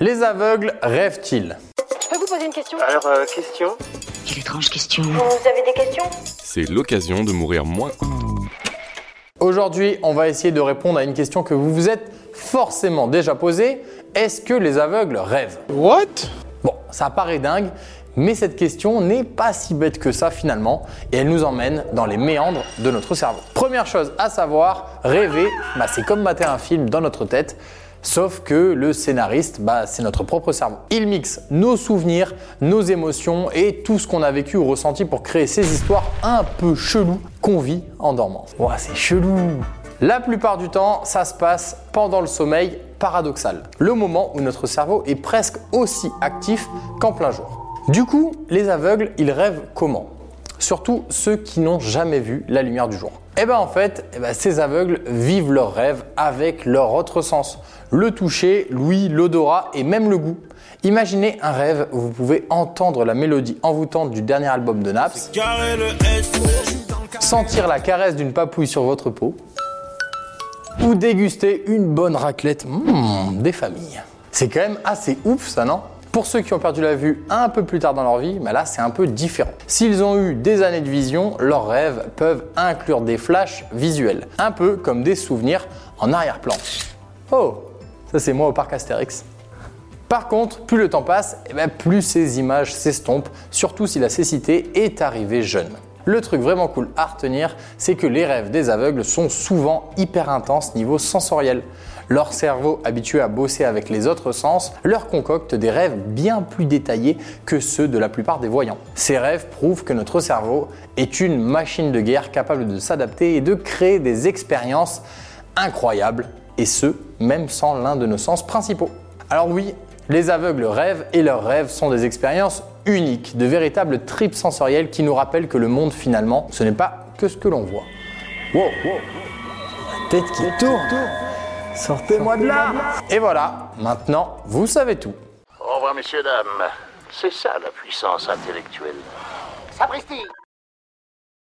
Les aveugles rêvent-ils? Je peux vous poser une question? Alors, euh, question? Quelle étrange question. Vous avez des questions? C'est l'occasion de mourir moins. Aujourd'hui, on va essayer de répondre à une question que vous vous êtes forcément déjà posée. Est-ce que les aveugles rêvent? What? Bon, ça paraît dingue, mais cette question n'est pas si bête que ça finalement, et elle nous emmène dans les méandres de notre cerveau. Première chose à savoir, rêver, bah, c'est comme mater un film dans notre tête. Sauf que le scénariste, bah, c'est notre propre cerveau. Il mixe nos souvenirs, nos émotions et tout ce qu'on a vécu ou ressenti pour créer ces histoires un peu cheloues qu'on vit en dormant. Ouah, c'est chelou La plupart du temps, ça se passe pendant le sommeil paradoxal, le moment où notre cerveau est presque aussi actif qu'en plein jour. Du coup, les aveugles, ils rêvent comment? Surtout ceux qui n'ont jamais vu la lumière du jour. Eh bien en fait, eh ben, ces aveugles vivent leurs rêves avec leur autre sens. Le toucher, l'ouïe, l'odorat et même le goût. Imaginez un rêve où vous pouvez entendre la mélodie envoûtante du dernier album de Naps, sentir la caresse d'une papouille sur votre peau, ou déguster une bonne raclette mmh, des familles. C'est quand même assez ouf ça, non? Pour ceux qui ont perdu la vue un peu plus tard dans leur vie, bah là c'est un peu différent. S'ils ont eu des années de vision, leurs rêves peuvent inclure des flashs visuels, un peu comme des souvenirs en arrière-plan. Oh, ça c'est moi au parc Astérix. Par contre, plus le temps passe, eh ben, plus ces images s'estompent, surtout si la cécité est arrivée jeune. Le truc vraiment cool à retenir, c'est que les rêves des aveugles sont souvent hyper intenses niveau sensoriel. Leur cerveau, habitué à bosser avec les autres sens, leur concocte des rêves bien plus détaillés que ceux de la plupart des voyants. Ces rêves prouvent que notre cerveau est une machine de guerre capable de s'adapter et de créer des expériences incroyables, et ce, même sans l'un de nos sens principaux. Alors oui, les aveugles rêvent et leurs rêves sont des expériences uniques, de véritables tripes sensorielles qui nous rappellent que le monde finalement, ce n'est pas que ce que l'on voit. Wow, wow. La tête qui tourne. Sortez-moi de là Et voilà, maintenant, vous savez tout. Au revoir, messieurs, dames. C'est ça la puissance intellectuelle. Sapristi